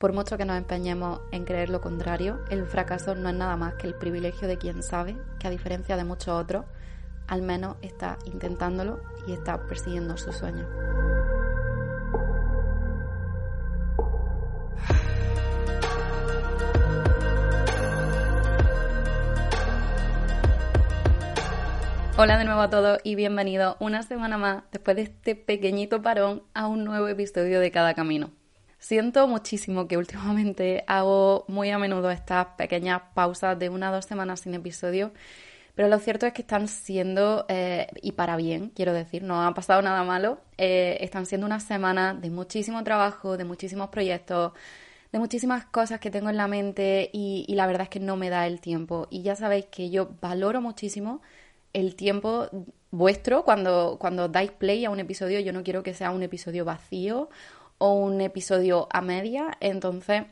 Por mucho que nos empeñemos en creer lo contrario, el fracaso no es nada más que el privilegio de quien sabe que a diferencia de muchos otros, al menos está intentándolo y está persiguiendo su sueño. Hola de nuevo a todos y bienvenidos una semana más después de este pequeñito parón a un nuevo episodio de Cada Camino. Siento muchísimo que últimamente hago muy a menudo estas pequeñas pausas de una o dos semanas sin episodio, pero lo cierto es que están siendo, eh, y para bien, quiero decir, no ha pasado nada malo, eh, están siendo unas semanas de muchísimo trabajo, de muchísimos proyectos, de muchísimas cosas que tengo en la mente y, y la verdad es que no me da el tiempo. Y ya sabéis que yo valoro muchísimo el tiempo vuestro cuando, cuando dais play a un episodio. Yo no quiero que sea un episodio vacío o un episodio a media. Entonces,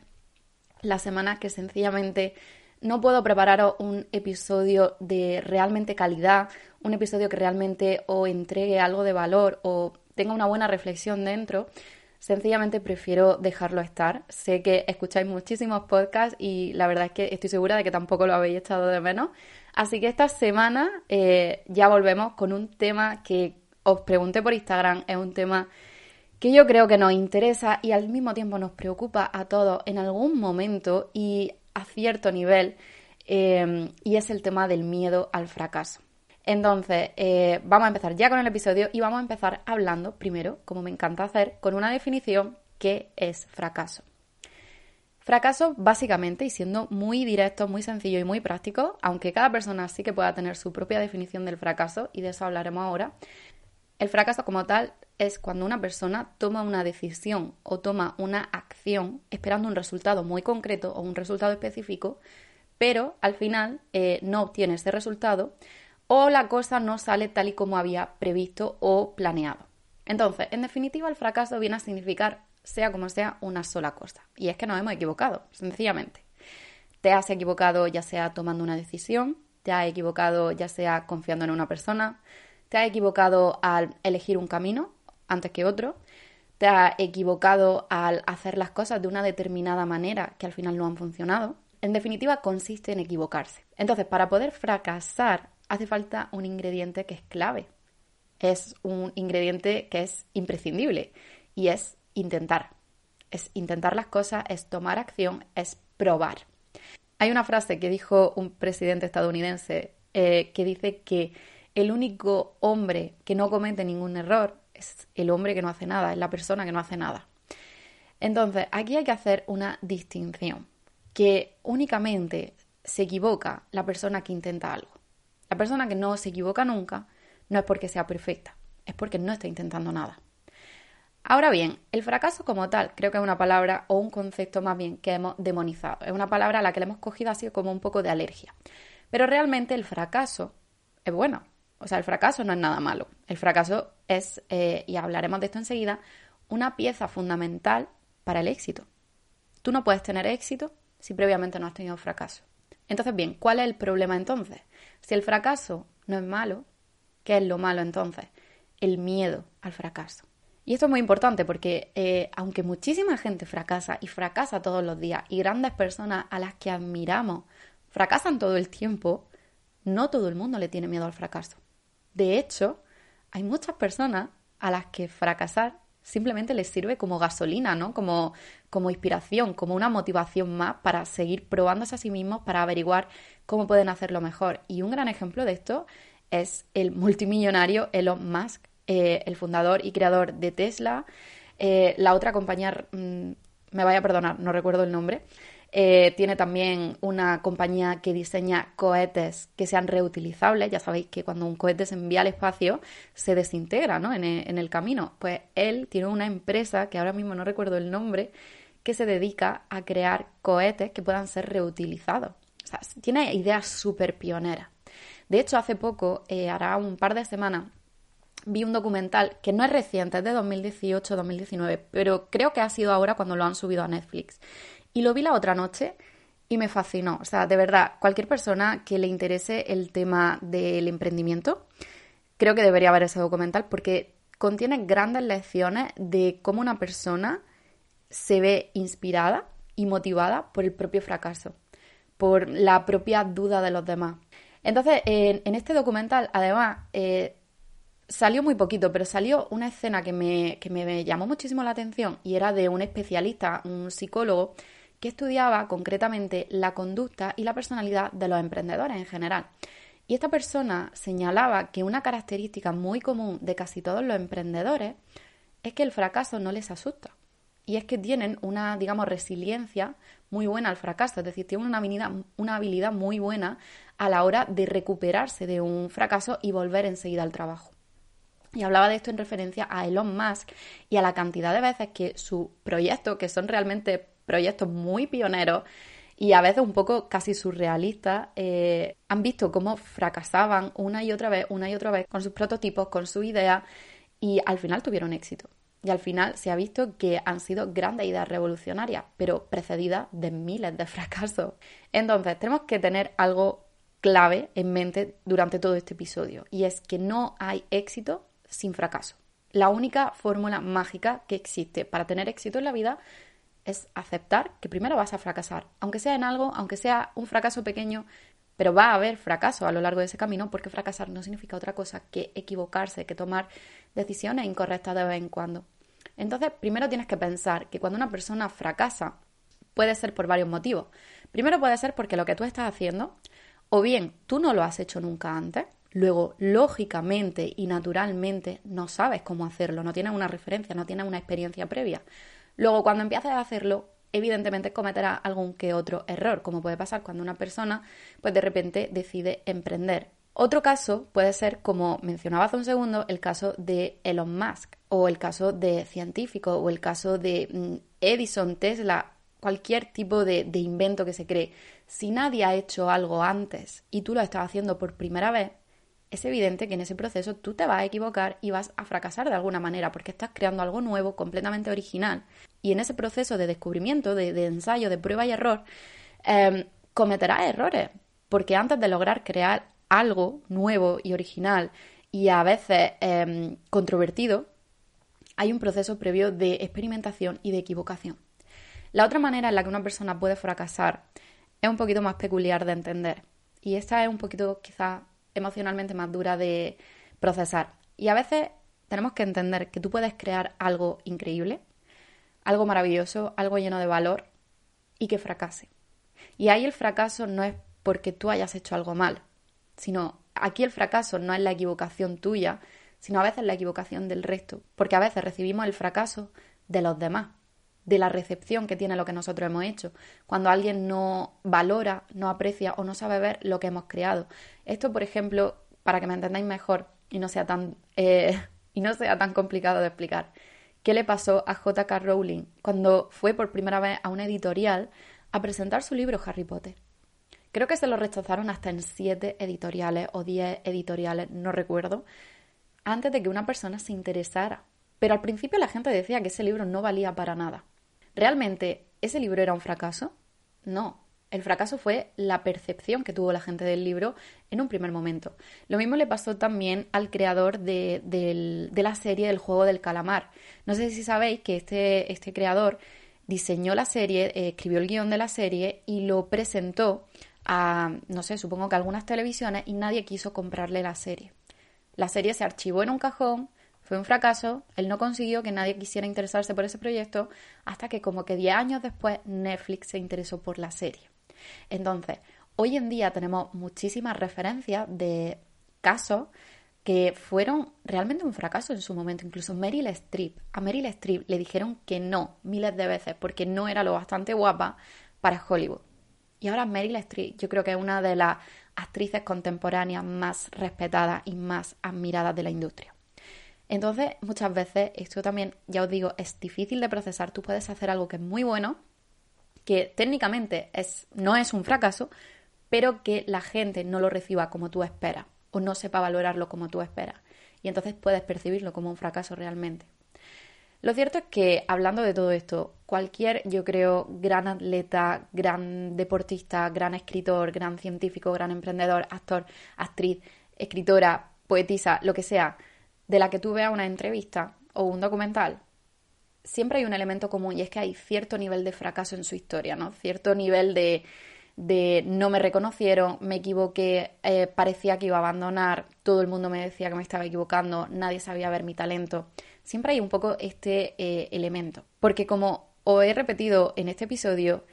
la semana que sencillamente no puedo prepararos un episodio de realmente calidad, un episodio que realmente o entregue algo de valor o tenga una buena reflexión dentro, sencillamente prefiero dejarlo estar. Sé que escucháis muchísimos podcasts y la verdad es que estoy segura de que tampoco lo habéis echado de menos. Así que esta semana eh, ya volvemos con un tema que os pregunté por Instagram, es un tema que yo creo que nos interesa y al mismo tiempo nos preocupa a todos en algún momento y a cierto nivel, eh, y es el tema del miedo al fracaso. Entonces, eh, vamos a empezar ya con el episodio y vamos a empezar hablando primero, como me encanta hacer, con una definición que es fracaso. Fracaso, básicamente, y siendo muy directo, muy sencillo y muy práctico, aunque cada persona sí que pueda tener su propia definición del fracaso, y de eso hablaremos ahora, el fracaso como tal es cuando una persona toma una decisión o toma una acción esperando un resultado muy concreto o un resultado específico, pero al final eh, no obtiene ese resultado o la cosa no sale tal y como había previsto o planeado. Entonces, en definitiva, el fracaso viene a significar sea como sea, una sola cosa. Y es que nos hemos equivocado, sencillamente. Te has equivocado ya sea tomando una decisión, te has equivocado ya sea confiando en una persona, te has equivocado al elegir un camino antes que otro, te has equivocado al hacer las cosas de una determinada manera que al final no han funcionado. En definitiva, consiste en equivocarse. Entonces, para poder fracasar hace falta un ingrediente que es clave. Es un ingrediente que es imprescindible y es intentar. Es intentar las cosas, es tomar acción, es probar. Hay una frase que dijo un presidente estadounidense eh, que dice que el único hombre que no comete ningún error es el hombre que no hace nada, es la persona que no hace nada. Entonces, aquí hay que hacer una distinción, que únicamente se equivoca la persona que intenta algo. La persona que no se equivoca nunca no es porque sea perfecta, es porque no está intentando nada. Ahora bien, el fracaso como tal creo que es una palabra o un concepto más bien que hemos demonizado. Es una palabra a la que le hemos cogido así como un poco de alergia. Pero realmente el fracaso es bueno. O sea, el fracaso no es nada malo. El fracaso es, eh, y hablaremos de esto enseguida, una pieza fundamental para el éxito. Tú no puedes tener éxito si previamente no has tenido fracaso. Entonces, bien, ¿cuál es el problema entonces? Si el fracaso no es malo, ¿qué es lo malo entonces? El miedo al fracaso. Y esto es muy importante porque eh, aunque muchísima gente fracasa y fracasa todos los días y grandes personas a las que admiramos fracasan todo el tiempo, no todo el mundo le tiene miedo al fracaso. De hecho, hay muchas personas a las que fracasar simplemente les sirve como gasolina, ¿no? Como, como inspiración, como una motivación más para seguir probándose a sí mismos, para averiguar cómo pueden hacerlo mejor. Y un gran ejemplo de esto es el multimillonario Elon Musk, eh, el fundador y creador de Tesla. Eh, la otra compañía, mm, me vaya a perdonar, no recuerdo el nombre. Eh, tiene también una compañía que diseña cohetes que sean reutilizables. Ya sabéis que cuando un cohete se envía al espacio se desintegra ¿no? en, el, en el camino. Pues él tiene una empresa, que ahora mismo no recuerdo el nombre, que se dedica a crear cohetes que puedan ser reutilizados. O sea, tiene ideas súper pioneras. De hecho, hace poco, eh, hará un par de semanas, vi un documental que no es reciente, es de 2018-2019, pero creo que ha sido ahora cuando lo han subido a Netflix. Y lo vi la otra noche y me fascinó. O sea, de verdad, cualquier persona que le interese el tema del emprendimiento, creo que debería ver ese documental porque contiene grandes lecciones de cómo una persona se ve inspirada y motivada por el propio fracaso, por la propia duda de los demás. Entonces, en, este documental, además, eh, salió muy poquito, pero salió una escena que me, que me llamó muchísimo la atención y era de un especialista, un psicólogo, que estudiaba concretamente la conducta y la personalidad de los emprendedores en general. Y esta persona señalaba que una característica muy común de casi todos los emprendedores es que el fracaso no les asusta. Y es que tienen una, digamos, resiliencia muy buena al fracaso, es decir, tienen una habilidad, muy buena a la hora de recuperarse de un fracaso y volver enseguida al trabajo. Y hablaba de esto en referencia a Elon Musk y a la cantidad de veces que sus proyectos, que son realmente proyectos muy pioneros, y a veces un poco casi surrealistas, eh, han visto cómo fracasaban una y otra vez, una y otra vez con sus prototipos, con su idea y al final tuvieron éxito. Y al final se ha visto que han sido grandes ideas revolucionarias, pero precedidas de miles de fracasos. Entonces, tenemos que tener algo clave en mente durante todo este episodio, y es que no hay éxito sin fracaso. La única fórmula mágica que existe para tener éxito en la vida es aceptar que primero vas a fracasar, aunque sea en algo, aunque sea un fracaso pequeño, pero va a haber fracaso a lo largo de ese camino porque fracasar no significa otra cosa que equivocarse, que tomar decisiones incorrectas de vez en cuando. Entonces, primero tienes que pensar que cuando una persona fracasa, puede ser por varios motivos. Primero puede ser porque lo que tú estás haciendo, o bien tú no lo has hecho nunca antes, luego lógicamente y naturalmente no sabes cómo hacerlo, no tienes una referencia, no tienes una experiencia previa. Luego, cuando empieces a hacerlo, evidentemente cometerá algún que otro error, como puede pasar cuando una persona, pues de repente decide emprender. Otro caso puede ser, como mencionaba hace un segundo, el caso de Elon Musk, o el caso de científico, o el caso de mm, Edison, Tesla, cualquier tipo de, de invento que se cree. Si nadie ha hecho algo antes y tú lo estás haciendo por primera vez, es evidente que en ese proceso tú te vas a equivocar y vas a fracasar de alguna manera porque estás creando algo nuevo, completamente original. Y en ese proceso de descubrimiento, de, ensayo, de prueba y error, em, cometerás errores. Porque antes de lograr crear algo nuevo y original y a veces em, controvertido, hay un proceso previo de experimentación y de equivocación. La otra manera en la que una persona puede fracasar es un poquito más peculiar de entender. Y esta es un poquito quizás emocionalmente más dura de procesar. Y a veces tenemos que entender que tú puedes crear algo increíble, algo maravilloso, algo lleno de valor y que fracase. Y ahí el fracaso no es porque tú hayas hecho algo mal, sino aquí el fracaso no es la equivocación tuya, sino a veces la equivocación del resto, porque a veces recibimos el fracaso de los demás, de la recepción que tiene lo que nosotros hemos hecho, cuando alguien no valora, no aprecia o no sabe ver lo que hemos creado. Esto, por ejemplo, para que me entendáis mejor y no sea tan, eh, y no sea tan complicado de explicar, ¿qué le pasó a JK Rowling cuando fue por primera vez a una editorial a presentar su libro Harry Potter? Creo que se lo rechazaron hasta en siete editoriales o diez editoriales, no recuerdo, antes de que una persona se interesara. Pero al principio la gente decía que ese libro no valía para nada. ¿Realmente ese libro era un fracaso? No, el fracaso fue la percepción que tuvo la gente del libro en un primer momento. Lo mismo le pasó también al creador de, la serie del juego del calamar. No sé si sabéis que este, este creador diseñó la serie, eh, escribió el guion de la serie y lo presentó a, no sé, supongo que algunas televisiones y nadie quiso comprarle la serie. La serie se archivó en un cajón, fue un fracaso, él no consiguió que nadie quisiera interesarse por ese proyecto hasta que como que 10 años después Netflix se interesó por la serie. Entonces, hoy en día tenemos muchísimas referencias de casos que fueron realmente un fracaso en su momento. Incluso Meryl Streep. A Meryl Streep le dijeron que no miles de veces porque no era lo bastante guapa para Hollywood. Y ahora Meryl Streep yo creo que es una de las actrices contemporáneas más respetadas y más admiradas de la industria. Entonces, muchas veces, esto también, ya os digo, es difícil de procesar. Tú puedes hacer algo que es muy bueno, que técnicamente es, no es un fracaso, pero que la gente no lo reciba como tú esperas o no sepa valorarlo como tú esperas. Y entonces puedes percibirlo como un fracaso realmente. Lo cierto es que, hablando de todo esto, cualquier, yo creo, gran atleta, gran deportista, gran escritor, gran científico, gran emprendedor, actor, actriz, escritora, poetisa, lo que sea, de la que tú veas una entrevista o un documental, siempre hay un elemento común y es que hay cierto nivel de fracaso en su historia, ¿no? Cierto nivel de, de no me reconocieron, me equivoqué, eh, parecía que iba a abandonar, todo el mundo me decía que me estaba equivocando, nadie sabía ver mi talento. Siempre hay un poco este eh, elemento, porque como os he repetido en este episodio,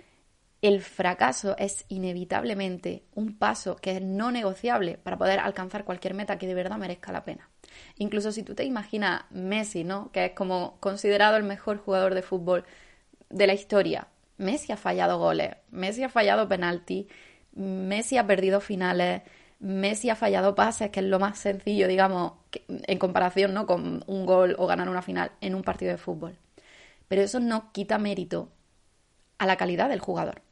el fracaso es inevitablemente un paso que es no negociable para poder alcanzar cualquier meta que de verdad merezca la pena. Incluso si tú te imaginas Messi, ¿no? Que es como considerado el mejor jugador de fútbol de la historia, Messi ha fallado goles, Messi ha fallado penalti, Messi ha perdido finales, Messi ha fallado pases, que es lo más sencillo, digamos, en comparación ¿no? con un gol o ganar una final en un partido de fútbol. Pero eso no quita mérito a la calidad del jugador.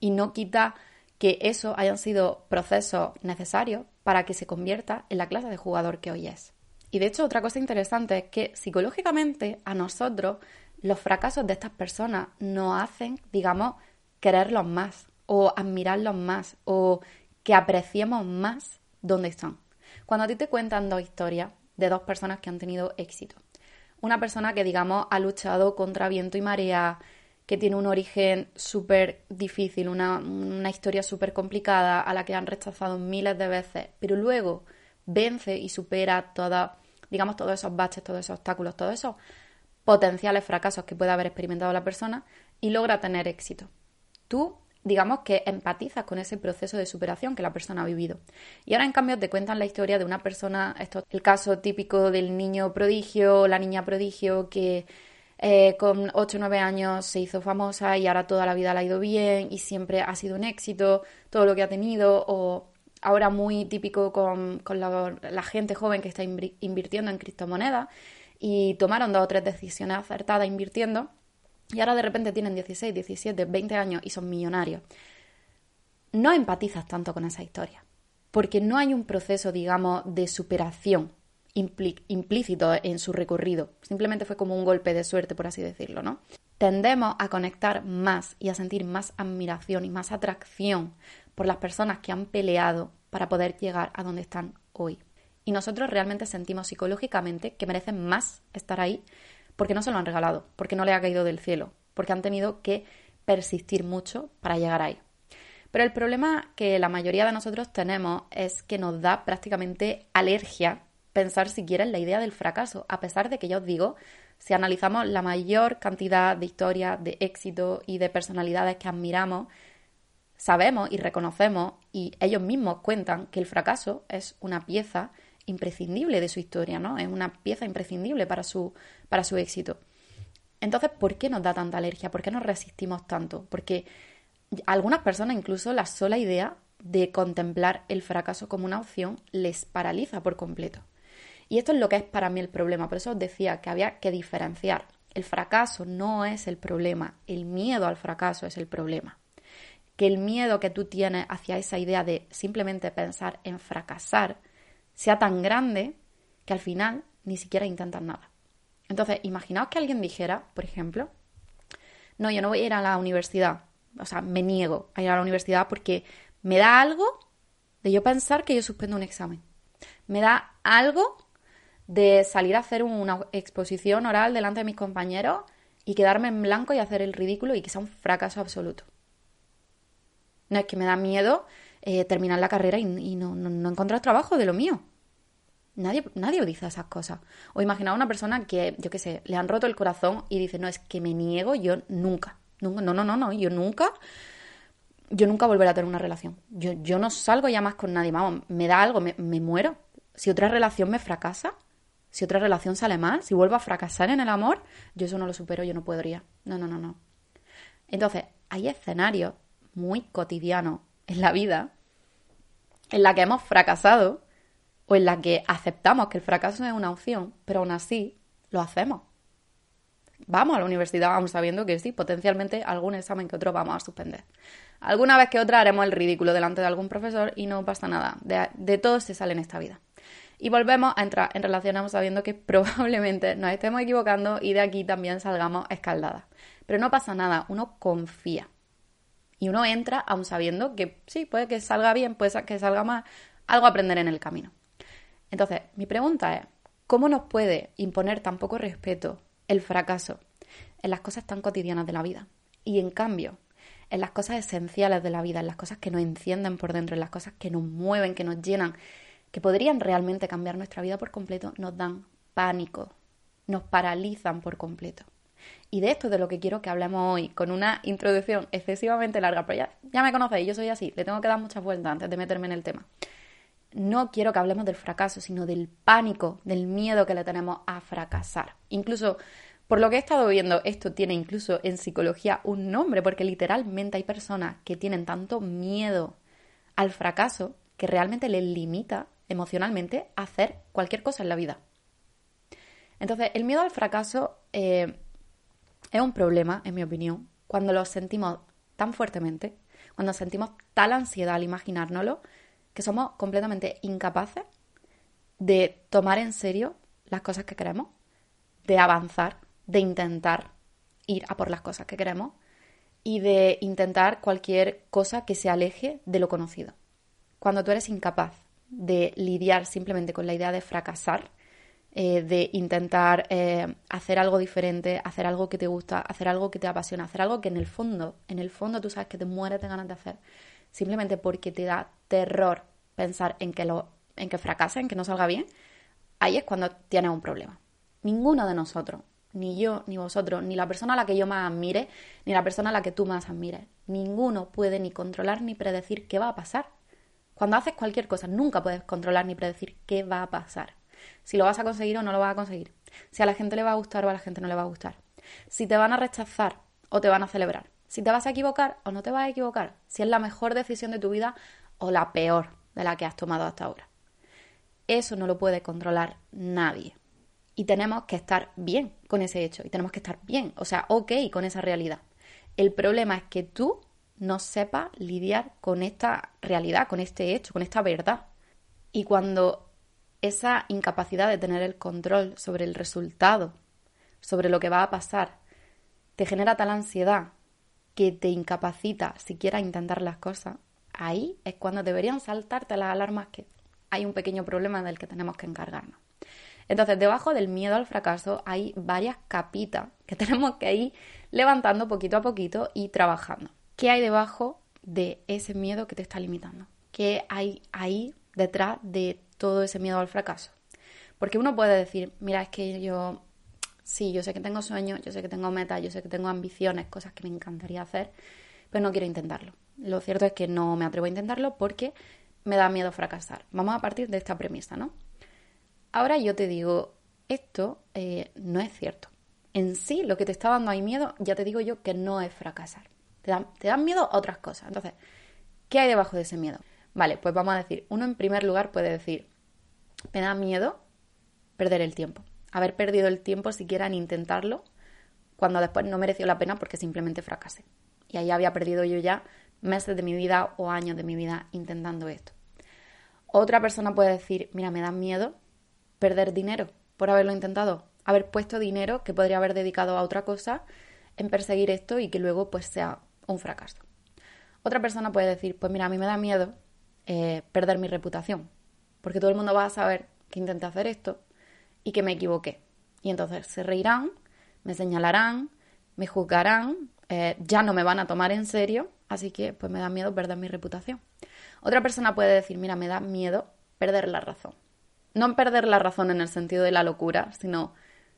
Y no quita que eso hayan sido procesos necesarios para que se convierta en la clase de jugador que hoy es. Y de hecho, otra cosa interesante es que psicológicamente a nosotros los fracasos de estas personas nos hacen, digamos, quererlos más o admirarlos más o que apreciemos más dónde están. Cuando a ti te cuentan dos historias de dos personas que han tenido éxito, una persona que, digamos, ha luchado contra viento y marea, que tiene un origen súper difícil, una, una historia súper complicada a la que han rechazado miles de veces, pero luego vence y supera toda, digamos, todos esos baches, todos esos obstáculos, todos esos potenciales fracasos que pueda haber experimentado la persona y logra tener éxito. Tú, digamos que empatizas con ese proceso de superación que la persona ha vivido. Y ahora, en cambio, te cuentan la historia de una persona, esto el caso típico del niño prodigio, la niña prodigio que eh, con 8 o 9 años se hizo famosa y ahora toda la vida la ha ido bien y siempre ha sido un éxito todo lo que ha tenido o ahora muy típico con, la, la, gente joven que está invirtiendo en criptomonedas y tomaron dos o tres decisiones acertadas invirtiendo y ahora de repente tienen 16, 17, 20 años y son millonarios. No empatizas tanto con esa historia, porque no hay un proceso, digamos, de superación implícito en su recorrido. Simplemente fue como un golpe de suerte, por así decirlo, ¿no? Tendemos a conectar más y a sentir más admiración y más atracción por las personas que han peleado para poder llegar a donde están hoy y nosotros realmente sentimos psicológicamente que merecen más estar ahí porque no se lo han regalado, porque no le ha caído del cielo, porque han tenido que persistir mucho para llegar ahí. Pero el problema que la mayoría de nosotros tenemos es que nos da prácticamente alergia pensar siquiera en la idea del fracaso, a pesar de que ya os digo, si analizamos la mayor cantidad de historias de éxito y de personalidades que admiramos, sabemos y reconocemos y ellos mismos cuentan que el fracaso es una pieza imprescindible de su historia, ¿no? Es una pieza imprescindible para su, para su éxito. Entonces, ¿por qué nos da tanta alergia? ¿Por qué nos resistimos tanto? Porque algunas personas incluso la sola idea de contemplar el fracaso como una opción les paraliza por completo. Y esto es lo que es para mí el problema. Por eso os decía que había que diferenciar. El fracaso no es el problema, el miedo al fracaso es el problema. Que el miedo que tú tienes hacia esa idea de simplemente pensar en fracasar sea tan grande que al final ni siquiera intentan nada. Entonces, imaginaos que alguien dijera, por ejemplo, no, yo no voy a ir a la universidad, o sea, me niego a ir a la universidad porque me da algo de yo pensar que yo suspendo un examen. Me da algo de salir a hacer una exposición oral delante de mis compañeros y quedarme en blanco y hacer el ridículo y que sea un fracaso absoluto. No es que me da miedo eh, terminar la carrera y, no, no, encontrar trabajo de lo mío. Nadie, nadie dice esas cosas. O imagina a una persona que, yo qué sé, le han roto el corazón y dice, no, es que me niego, yo nunca. No, no, no, no, yo nunca, yo nunca volveré a tener una relación. Yo, yo no salgo ya más con nadie. Vamos, me da algo, me, me muero. Si otra relación me fracasa, si otra relación sale mal, si vuelvo a fracasar en el amor, yo eso no lo supero, yo no podría. No, no, no, no. Entonces, hay escenarios muy cotidianos en la vida en la que hemos fracasado o en la que aceptamos que el fracaso es una opción, pero aún así lo hacemos. Vamos a la universidad, vamos sabiendo que sí, potencialmente algún examen que otro vamos a suspender. Alguna vez que otra haremos el ridículo delante de algún profesor y no pasa nada. De, de todo se sale en esta vida. Y volvemos a entrar en relaciones sabiendo que probablemente nos estemos equivocando y de aquí también salgamos escaldadas. Pero no pasa nada, uno confía. Y uno entra aún sabiendo que sí, puede que salga bien, puede que salga mal, algo aprender en el camino. Entonces, mi pregunta es, ¿cómo nos puede imponer tan poco respeto el fracaso en las cosas tan cotidianas de la vida? Y en cambio, en las cosas esenciales de la vida, en las cosas que nos encienden por dentro, en las cosas que nos mueven, que nos llenan, que podrían realmente cambiar nuestra vida por completo, nos dan pánico, nos paralizan por completo. Y de esto es de lo que quiero que hablemos hoy, con una introducción excesivamente larga, pero ya, ya me conocéis, yo soy así, le tengo que dar muchas vueltas antes de meterme en el tema. No quiero que hablemos del fracaso, sino del pánico, del miedo que le tenemos a fracasar. Incluso, por lo que he estado viendo, esto tiene incluso en psicología un nombre, porque literalmente hay personas que tienen tanto miedo al fracaso que realmente les limita emocionalmente hacer cualquier cosa en la vida. Entonces, el miedo al fracaso eh, es un problema, en mi opinión, cuando lo sentimos tan fuertemente, cuando sentimos tal ansiedad al imaginárnoslo, que somos completamente incapaces de tomar en serio las cosas que queremos, de avanzar, de intentar ir a por las cosas que queremos y de intentar cualquier cosa que se aleje de lo conocido. Cuando tú eres incapaz de lidiar simplemente con la idea de fracasar, eh, de intentar eh, hacer algo diferente, hacer algo que te gusta, hacer algo que te apasiona, hacer algo que en el fondo, en el fondo tú sabes que te mueres de ganas de hacer, simplemente porque te da terror pensar en que, lo, en que fracase, en que no salga bien, ahí es cuando tienes un problema. Ninguno de nosotros, ni yo, ni vosotros, ni la persona a la que yo más admire, ni la persona a la que tú más admires, ninguno puede ni controlar ni predecir qué va a pasar. Cuando haces cualquier cosa, nunca puedes controlar ni predecir qué va a pasar. Si lo vas a conseguir o no lo vas a conseguir, si a la gente le va a gustar o a la gente no le va a gustar, si te van a rechazar o te van a celebrar, si te vas a equivocar o no te vas a equivocar, si es la mejor decisión de tu vida o la peor de la que has tomado hasta ahora. Eso no lo puede controlar nadie. Y tenemos que estar bien con ese hecho, y tenemos que estar bien, o sea, ok con esa realidad. El problema es que tú no sepas lidiar con esta realidad, con este hecho, con esta verdad. Y cuando esa incapacidad de tener el control sobre el resultado, sobre lo que va a pasar, te genera tal ansiedad que te incapacita siquiera intentar las cosas, ahí es cuando deberían saltarte las alarmas que hay un pequeño problema del que tenemos que encargarnos. Entonces, debajo del miedo al fracaso hay varias capitas que tenemos que ir levantando poquito a poquito y trabajando. ¿Qué hay debajo de ese miedo que te está limitando? ¿Qué hay ahí detrás de todo ese miedo al fracaso. Porque uno puede decir, mira, es que yo, sí, yo sé que tengo sueños, yo sé que tengo metas, yo sé que tengo ambiciones, cosas que me encantaría hacer, pero no quiero intentarlo. Lo cierto es que no me atrevo a intentarlo porque me da miedo fracasar. Vamos a partir de esta premisa, ¿no? Ahora yo te digo, esto eh, no es cierto. En sí, lo que te está dando ahí miedo, ya te digo yo que no es fracasar. Te dan, miedo otras cosas. Entonces, ¿qué hay debajo de ese miedo? Vale, pues vamos a decir, uno en primer lugar puede decir, me da miedo perder el tiempo, haber perdido el tiempo siquiera en intentarlo, cuando después no mereció la pena porque simplemente fracasé. Y ahí había perdido yo ya meses de mi vida o años de mi vida intentando esto. Otra persona puede decir, mira, me da miedo perder dinero por haberlo intentado, haber puesto dinero que podría haber dedicado a otra cosa en perseguir esto y que luego pues sea un fracaso. Otra persona puede decir, pues mira, a mí me da miedo eh, perder mi reputación, porque todo el mundo va a saber que intenté hacer esto y que me equivoqué. Y entonces se reirán, me señalarán, me juzgarán, eh, ya no me van a tomar en serio, así que pues me da miedo perder mi reputación. Otra persona puede decir, mira, me da miedo perder la razón. No perder la razón en el sentido de la locura, sino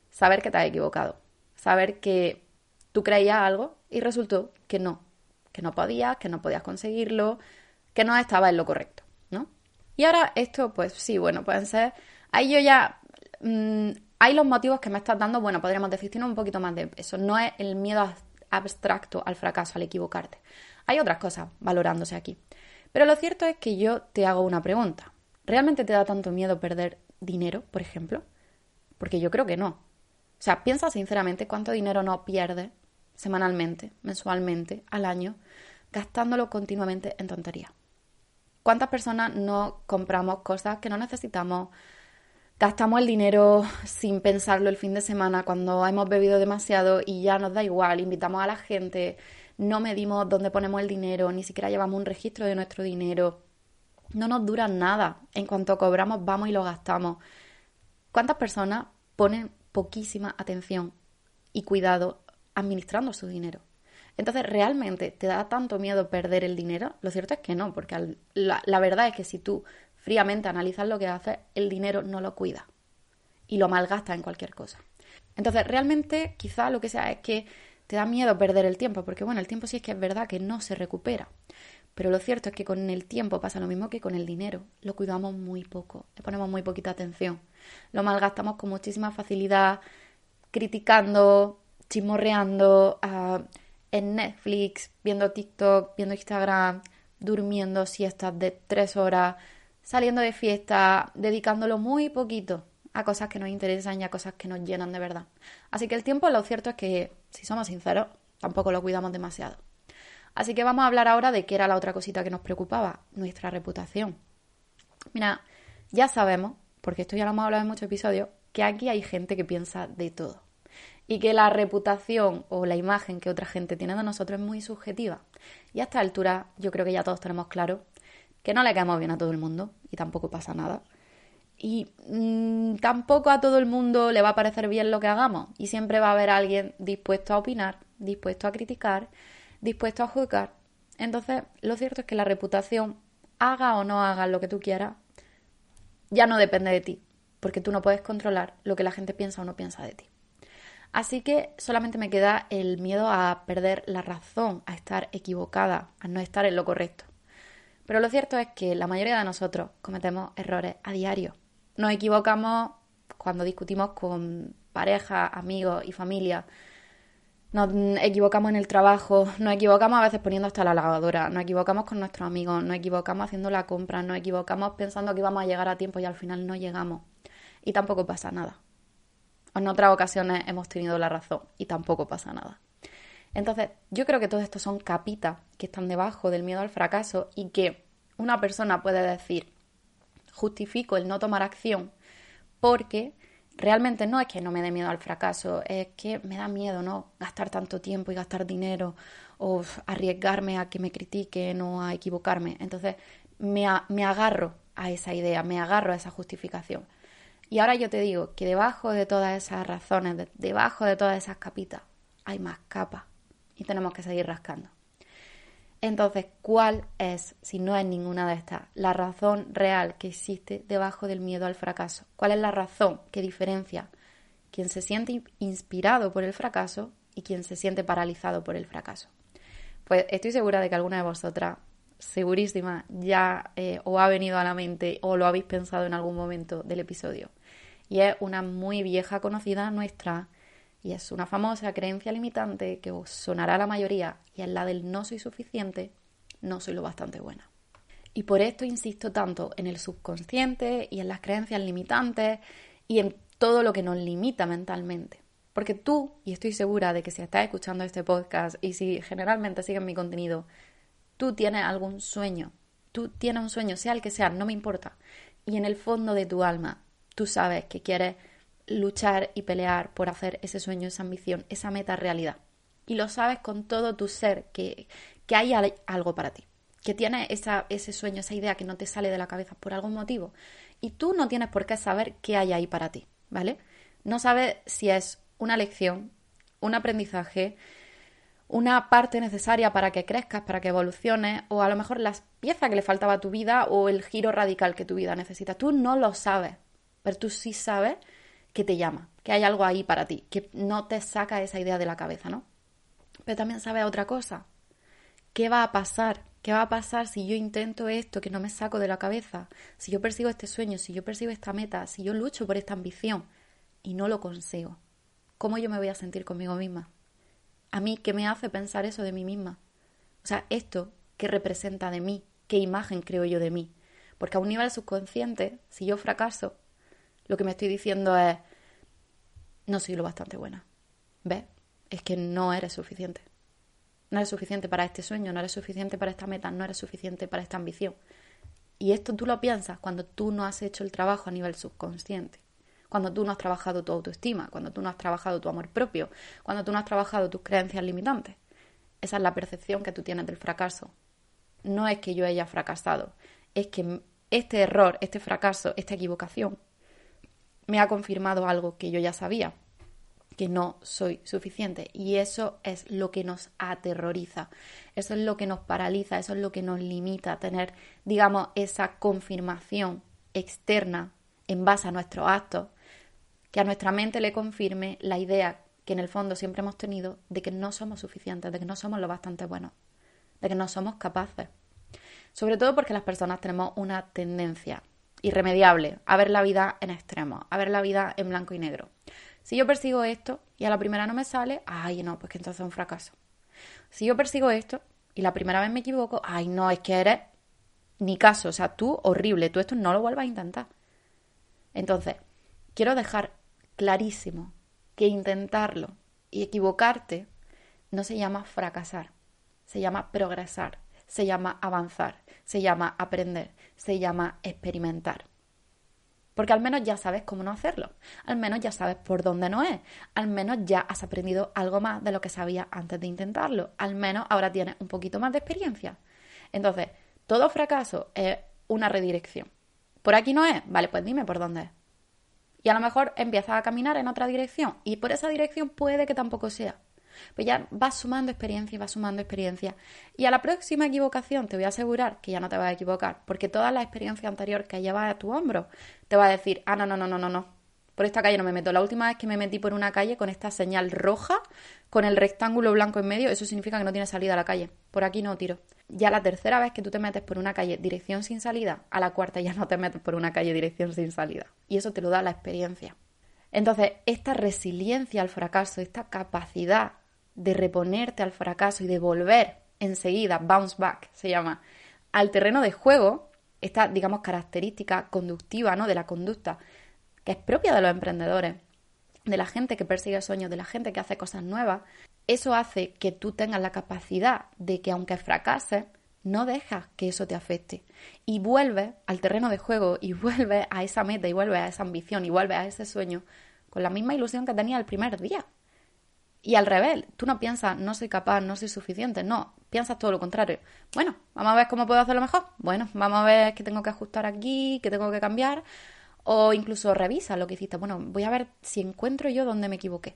saber que te has equivocado, saber que tú creías algo y resultó que no, que no podías, que no podías conseguirlo, que no estaba en lo correcto, ¿no? Y ahora esto, pues sí, bueno, pueden ser... Ahí yo ya... Mm, hay los motivos que me estás dando, bueno, podríamos decir, un poquito más de eso. No es el miedo abstracto al fracaso, al equivocarte. Hay otras cosas valorándose aquí. Pero lo cierto es que yo te hago una pregunta. ¿Realmente te da tanto miedo perder dinero, por ejemplo? Porque yo creo que no. O sea, piensa sinceramente cuánto dinero no pierdes semanalmente, mensualmente, al año, gastándolo continuamente en tonterías. ¿Cuántas personas no compramos cosas que no necesitamos? Gastamos el dinero sin pensarlo el fin de semana cuando hemos bebido demasiado y ya nos da igual, invitamos a la gente, no medimos dónde ponemos el dinero, ni siquiera llevamos un registro de nuestro dinero. No nos dura nada. En cuanto cobramos, vamos y lo gastamos. ¿Cuántas personas ponen poquísima atención y cuidado administrando su dinero? Entonces, ¿realmente te da tanto miedo perder el dinero? Lo cierto es que no, porque la, verdad es que si tú fríamente analizas lo que haces, el dinero no lo cuida y lo malgasta en cualquier cosa. Entonces, realmente quizá lo que sea es que te da miedo perder el tiempo, porque bueno, el tiempo sí es que es verdad que no se recupera. Pero lo cierto es que con el tiempo pasa lo mismo que con el dinero. Lo cuidamos muy poco, le ponemos muy poquita atención. Lo malgastamos con muchísima facilidad, criticando, chismorreando, uh, en Netflix, viendo TikTok, viendo Instagram, durmiendo siestas de tres horas, saliendo de fiesta, dedicándolo muy poquito a cosas que nos interesan y a cosas que nos llenan de verdad. Así que el tiempo, lo cierto es que, si somos sinceros, tampoco lo cuidamos demasiado. Así que vamos a hablar ahora de qué era la otra cosita que nos preocupaba, nuestra reputación. Mira, ya sabemos, porque esto ya lo hemos hablado en muchos episodios, que aquí hay gente que piensa de todo y que la reputación o la imagen que otra gente tiene de nosotros es muy subjetiva. Y a esta altura yo creo que ya todos tenemos claro que no le caemos bien a todo el mundo y tampoco pasa nada. Y mm, tampoco a todo el mundo le va a parecer bien lo que hagamos y siempre va a haber alguien dispuesto a opinar, dispuesto a criticar, dispuesto a juzgar. Entonces, lo cierto es que la reputación, haga o no haga lo que tú quieras, ya no depende de ti, porque tú no puedes controlar lo que la gente piensa o no piensa de ti. Así que solamente me queda el miedo a perder la razón, a estar equivocada, a no estar en lo correcto. Pero lo cierto es que la mayoría de nosotros cometemos errores a diario. Nos equivocamos cuando discutimos con pareja, amigos y familia. Nos equivocamos en el trabajo, nos equivocamos a veces poniendo hasta la lavadora, nos equivocamos con nuestros amigos, nos equivocamos haciendo la compra, nos equivocamos pensando que íbamos a llegar a tiempo y al final no llegamos. Y tampoco pasa nada en otras ocasiones hemos tenido la razón y tampoco pasa nada. Entonces, yo creo que todo esto son capitas que están debajo del miedo al fracaso y que una persona puede decir, justifico el no tomar acción porque realmente no es que no me dé miedo al fracaso, es que me da miedo, ¿no? Gastar tanto tiempo y gastar dinero o arriesgarme a que me critiquen o a equivocarme. Entonces, me, me agarro a esa idea, me agarro a esa justificación. Y ahora yo te digo que debajo de todas esas razones, debajo de todas esas capitas, hay más capas y tenemos que seguir rascando. Entonces, ¿cuál es, si no es ninguna de estas, la razón real que existe debajo del miedo al fracaso? ¿Cuál es la razón que diferencia quien se siente inspirado por el fracaso y quien se siente paralizado por el fracaso? Pues estoy segura de que alguna de vosotras, segurísima, ya eh, os ha venido a la mente o lo habéis pensado en algún momento del episodio y es una muy vieja conocida nuestra y es una famosa creencia limitante que os sonará a la mayoría y es la del no soy suficiente, no soy lo bastante buena. Y por esto insisto tanto en el subconsciente y en las creencias limitantes y en todo lo que nos limita mentalmente. Porque tú, y estoy segura de que si estás escuchando este podcast y si generalmente sigues mi contenido, tú tienes algún sueño, tú tienes un sueño, sea el que sea, no me importa. Y en el fondo de tu alma tú sabes que quieres luchar y pelear por hacer ese sueño, esa ambición, esa meta realidad. Y lo sabes con todo tu ser, que, que hay algo para ti, que tienes esa, ese sueño, esa idea que no te sale de la cabeza por algún motivo. Y tú no tienes por qué saber qué hay ahí para ti, ¿vale? No sabes si es una lección, un aprendizaje, una parte necesaria para que crezcas, para que evoluciones, o a lo mejor las piezas que le faltaba a tu vida o el giro radical que tu vida necesita. Tú no lo sabes, pero tú sí sabes que te llama, que hay algo ahí para ti, que no te saca esa idea de la cabeza, ¿no? Pero también sabes otra cosa. ¿Qué va a pasar? ¿Qué va a pasar si yo intento esto que no me saco de la cabeza? Si yo persigo este sueño, si yo persigo esta meta, si yo lucho por esta ambición y no lo consigo. ¿Cómo yo me voy a sentir conmigo misma? A mí, ¿qué me hace pensar eso de mí misma? O sea, esto, ¿qué representa de mí? ¿Qué imagen creo yo de mí? Porque a un nivel subconsciente, si yo fracaso, lo que me estoy diciendo es, no soy lo bastante buena. ¿Ves? Es que no eres suficiente. No eres suficiente para este sueño, no eres suficiente para esta meta, no eres suficiente para esta ambición. Y esto tú lo piensas cuando tú no has hecho el trabajo a nivel subconsciente, cuando tú no has trabajado tu autoestima, cuando tú no has trabajado tu amor propio, cuando tú no has trabajado tus creencias limitantes. Esa es la percepción que tú tienes del fracaso. No es que yo haya fracasado, es que este error, este fracaso, esta equivocación me ha confirmado algo que yo ya sabía, que no soy suficiente. Y eso es lo que nos aterroriza, eso es lo que nos paraliza, eso es lo que nos limita a tener, digamos, esa confirmación externa en base a nuestros actos, que a nuestra mente le confirme la idea que en el fondo siempre hemos tenido de que no somos suficientes, de que no somos lo bastante buenos, de que no somos capaces. Sobre todo porque las personas tenemos una tendencia irremediable a ver la vida en extremos, a ver la vida en blanco y negro. Si yo persigo esto y a la primera no me sale, ay, no, pues que entonces es un fracaso. Si yo persigo esto y la primera vez me equivoco, ay, no, es que eres ni caso, o sea, tú horrible, tú esto no lo vuelvas a intentar. Entonces, quiero dejar clarísimo que intentarlo y equivocarte no se llama fracasar, se llama progresar, se llama avanzar, se llama aprender, se llama experimentar. Porque al menos ya sabes cómo no hacerlo, al menos ya sabes por dónde no es, al menos ya has aprendido algo más de lo que sabías antes de intentarlo, al menos ahora tienes un poquito más de experiencia. Entonces, todo fracaso es una redirección. ¿Por aquí no es? Vale, pues dime por dónde es. Y a lo mejor empiezas a caminar en otra dirección y por esa dirección puede que tampoco sea. Pues ya vas sumando experiencia y vas sumando experiencia. Y a la próxima equivocación te voy a asegurar que ya no te vas a equivocar, porque toda la experiencia anterior que llevas a tu hombro te va a decir, ah, no, no, no, no, no, no. Por esta calle no me meto. La última vez que me metí por una calle con esta señal roja, con el rectángulo blanco en medio, eso significa que no tiene salida a la calle. Por aquí no tiro. Ya la tercera vez que tú te metes por una calle dirección sin salida, a la cuarta ya no te metes por una calle dirección sin salida. Y eso te lo da la experiencia. Entonces, esta resiliencia al fracaso, esta capacidad de reponerte al fracaso y de volver enseguida, bounce back se llama, al terreno de juego, esta, digamos, característica conductiva, ¿no? De la conducta, que es propia de los emprendedores, de la gente que persigue sueños, de la gente que hace cosas nuevas, eso hace que tú tengas la capacidad de que aunque fracases, no dejas que eso te afecte y vuelves al terreno de juego y vuelves a esa meta y vuelves a esa ambición y vuelves a ese sueño con la misma ilusión que tenía el primer día. Y al revés, tú no piensas, no soy capaz, no soy suficiente, no, piensas todo lo contrario. Bueno, vamos a ver cómo puedo hacerlo mejor. Bueno, vamos a ver qué tengo que ajustar aquí, qué tengo que cambiar. O incluso revisa lo que hiciste. Bueno, voy a ver si encuentro yo donde me equivoqué.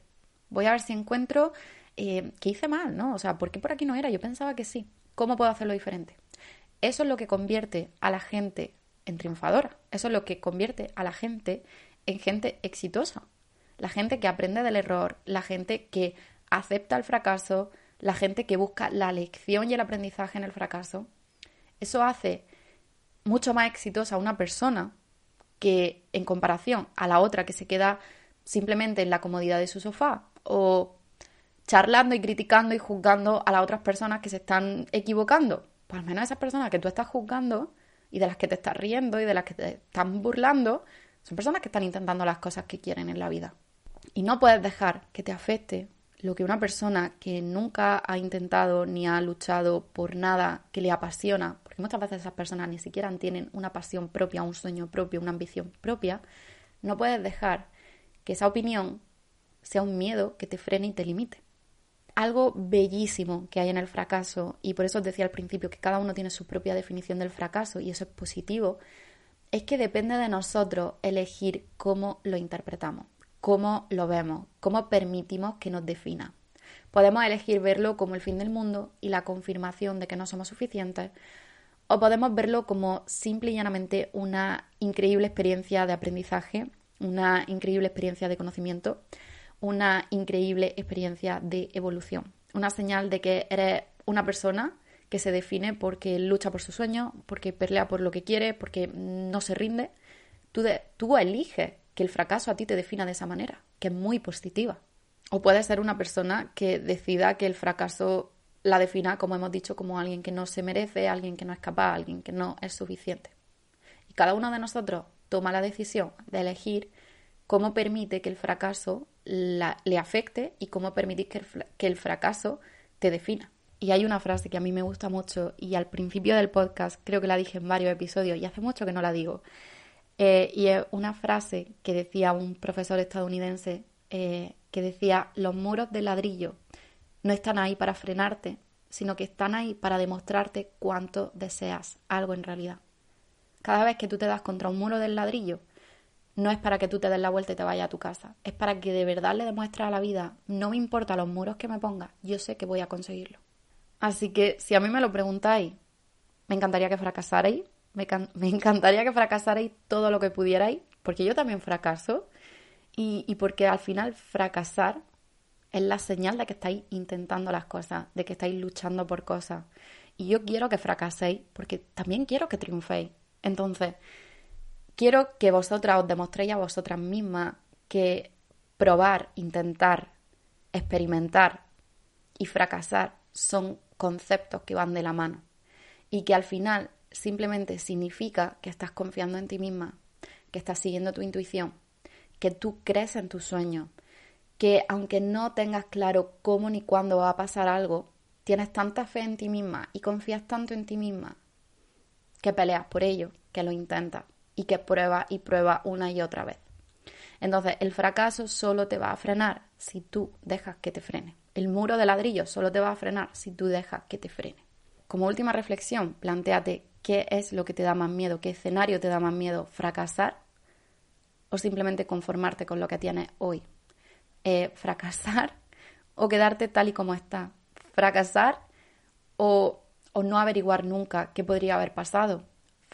Voy a ver si encuentro eh, qué hice mal, ¿no? O sea, ¿por qué por aquí no era? Yo pensaba que sí. ¿Cómo puedo hacerlo diferente? Eso es lo que convierte a la gente en triunfadora. Eso es lo que convierte a la gente en gente exitosa la gente que aprende del error, la gente que acepta el fracaso, la gente que busca la lección y el aprendizaje en el fracaso, eso hace mucho más exitosa una persona que en comparación a la otra que se queda simplemente en la comodidad de su sofá o charlando y criticando y juzgando a las otras personas que se están equivocando. Pues al menos esas personas que tú estás juzgando y de las que te estás riendo y de las que te están burlando, son personas que están intentando las cosas que quieren en la vida. Y no puedes dejar que te afecte lo que una persona que nunca ha intentado ni ha luchado por nada que le apasiona, porque muchas veces esas personas ni siquiera tienen una pasión propia, un sueño propio, una ambición propia, no puedes dejar que esa opinión sea un miedo que te frene y te limite. Algo bellísimo que hay en el fracaso, y por eso os decía al principio que cada uno tiene su propia definición del fracaso, y eso es positivo, es que depende de nosotros elegir cómo lo interpretamos cómo lo vemos, cómo permitimos que nos defina. Podemos elegir verlo como el fin del mundo y la confirmación de que no somos suficientes, o podemos verlo como simple y llanamente una increíble experiencia de aprendizaje, una increíble experiencia de conocimiento, una increíble experiencia de evolución, una señal de que eres una persona que se define porque lucha por su sueño, porque pelea por lo que quiere, porque no se rinde. Tú, tú eliges que el fracaso a ti te defina de esa manera, que es muy positiva. O puede ser una persona que decida que el fracaso la defina, como hemos dicho, como alguien que no se merece, alguien que no es capaz, alguien que no es suficiente. cada uno de nosotros toma la decisión de elegir cómo permite que el fracaso le afecte y cómo permitir que el, que el fracaso te defina. Y hay una frase que a mí me gusta mucho y al principio del podcast creo que la dije en varios episodios y hace mucho que no la digo. Eh, y es una frase que decía un profesor estadounidense eh, que decía, los muros de ladrillo no están ahí para frenarte, sino que están ahí para demostrarte cuánto deseas algo en realidad. Cada vez que tú te das contra un muro del ladrillo, no es para que tú te des la vuelta y te vayas a tu casa, es para que de verdad le demuestres a la vida, no me importa los muros que me pongas, yo sé que voy a conseguirlo. Así que si a mí me lo preguntáis, me encantaría que fracasarais, me, encantaría que fracasarais todo lo que pudierais, porque yo también fracaso y, y porque al final fracasar es la señal de que estáis intentando las cosas, de que estáis luchando por cosas. Y yo quiero que fracaséis porque también quiero que triunféis. Entonces, quiero que vosotras os demostréis a vosotras mismas que probar, intentar, experimentar y fracasar son conceptos que van de la mano y que al final simplemente significa que estás confiando en ti misma, que estás siguiendo tu intuición, que tú crees en tus sueños, que aunque no tengas claro cómo ni cuándo va a pasar algo, tienes tanta fe en ti misma y confías tanto en ti misma que peleas por ello, que lo intentas y que prueba y prueba una y otra vez. Entonces, el fracaso solo te va a frenar si tú dejas que te frene. El muro de ladrillo solo te va a frenar si tú dejas que te frene. Como última reflexión, planteate qué es lo que te da más miedo, qué escenario te da más miedo, fracasar o simplemente conformarte con lo que tienes hoy. Eh, fracasar o quedarte tal y como está. Fracasar o, o no averiguar nunca qué podría haber pasado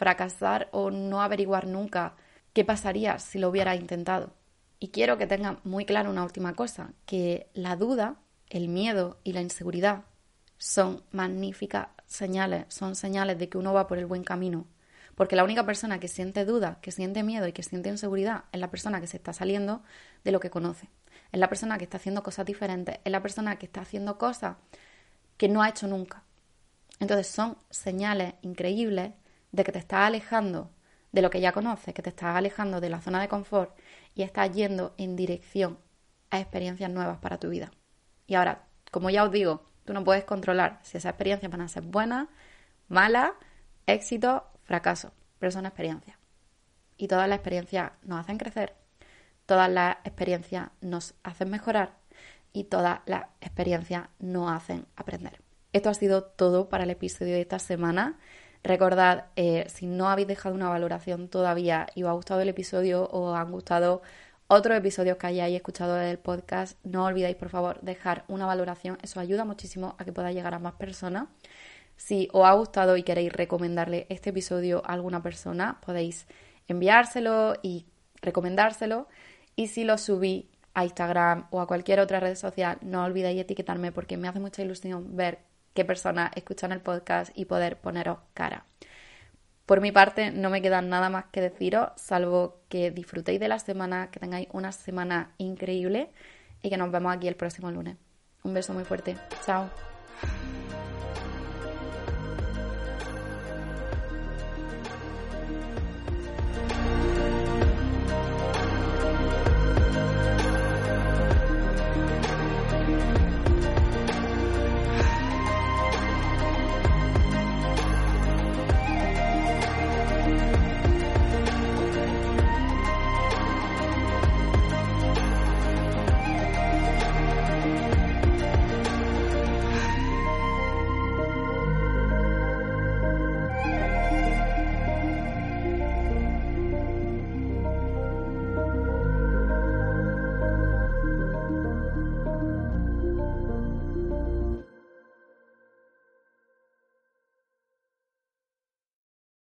fracasar o no averiguar nunca qué pasaría si lo hubiera intentado. Y quiero que tengan muy claro una última cosa, que la duda, el miedo y la inseguridad son magníficas señales, son señales de que uno va por el buen camino. Porque la única persona que siente duda, que siente miedo y que siente inseguridad es la persona que se está saliendo de lo que conoce. Es la persona que está haciendo cosas diferentes, es la persona que está haciendo cosas que no ha hecho nunca. Entonces son señales increíbles de que te estás alejando de lo que ya conoces, que te estás alejando de la zona de confort y estás yendo en dirección a experiencias nuevas para tu vida. Y ahora, como ya os digo, tú no puedes controlar si esas experiencias van a ser buenas, malas, éxito, fracaso, pero son experiencias. Y todas las experiencias nos hacen crecer, todas las experiencias nos hacen mejorar y todas las experiencias nos hacen aprender. Esto ha sido todo para el episodio de esta semana. Recordad, eh, si no habéis dejado una valoración todavía y os ha gustado el episodio o os han gustado otros episodios que hayáis escuchado del podcast, no olvidéis por favor dejar una valoración, eso ayuda muchísimo a que pueda llegar a más personas. Si os ha gustado y queréis recomendarle este episodio a alguna persona, podéis enviárselo y recomendárselo. Y si lo subí a Instagram o a cualquier otra red social, no olvidéis etiquetarme porque me hace mucha ilusión ver qué personas escuchan el podcast y poder poneros cara. Por mi parte, no me queda nada más que deciros, salvo que disfrutéis de la semana, que tengáis una semana increíble y que nos vemos aquí el próximo lunes. Un beso muy fuerte. Chao.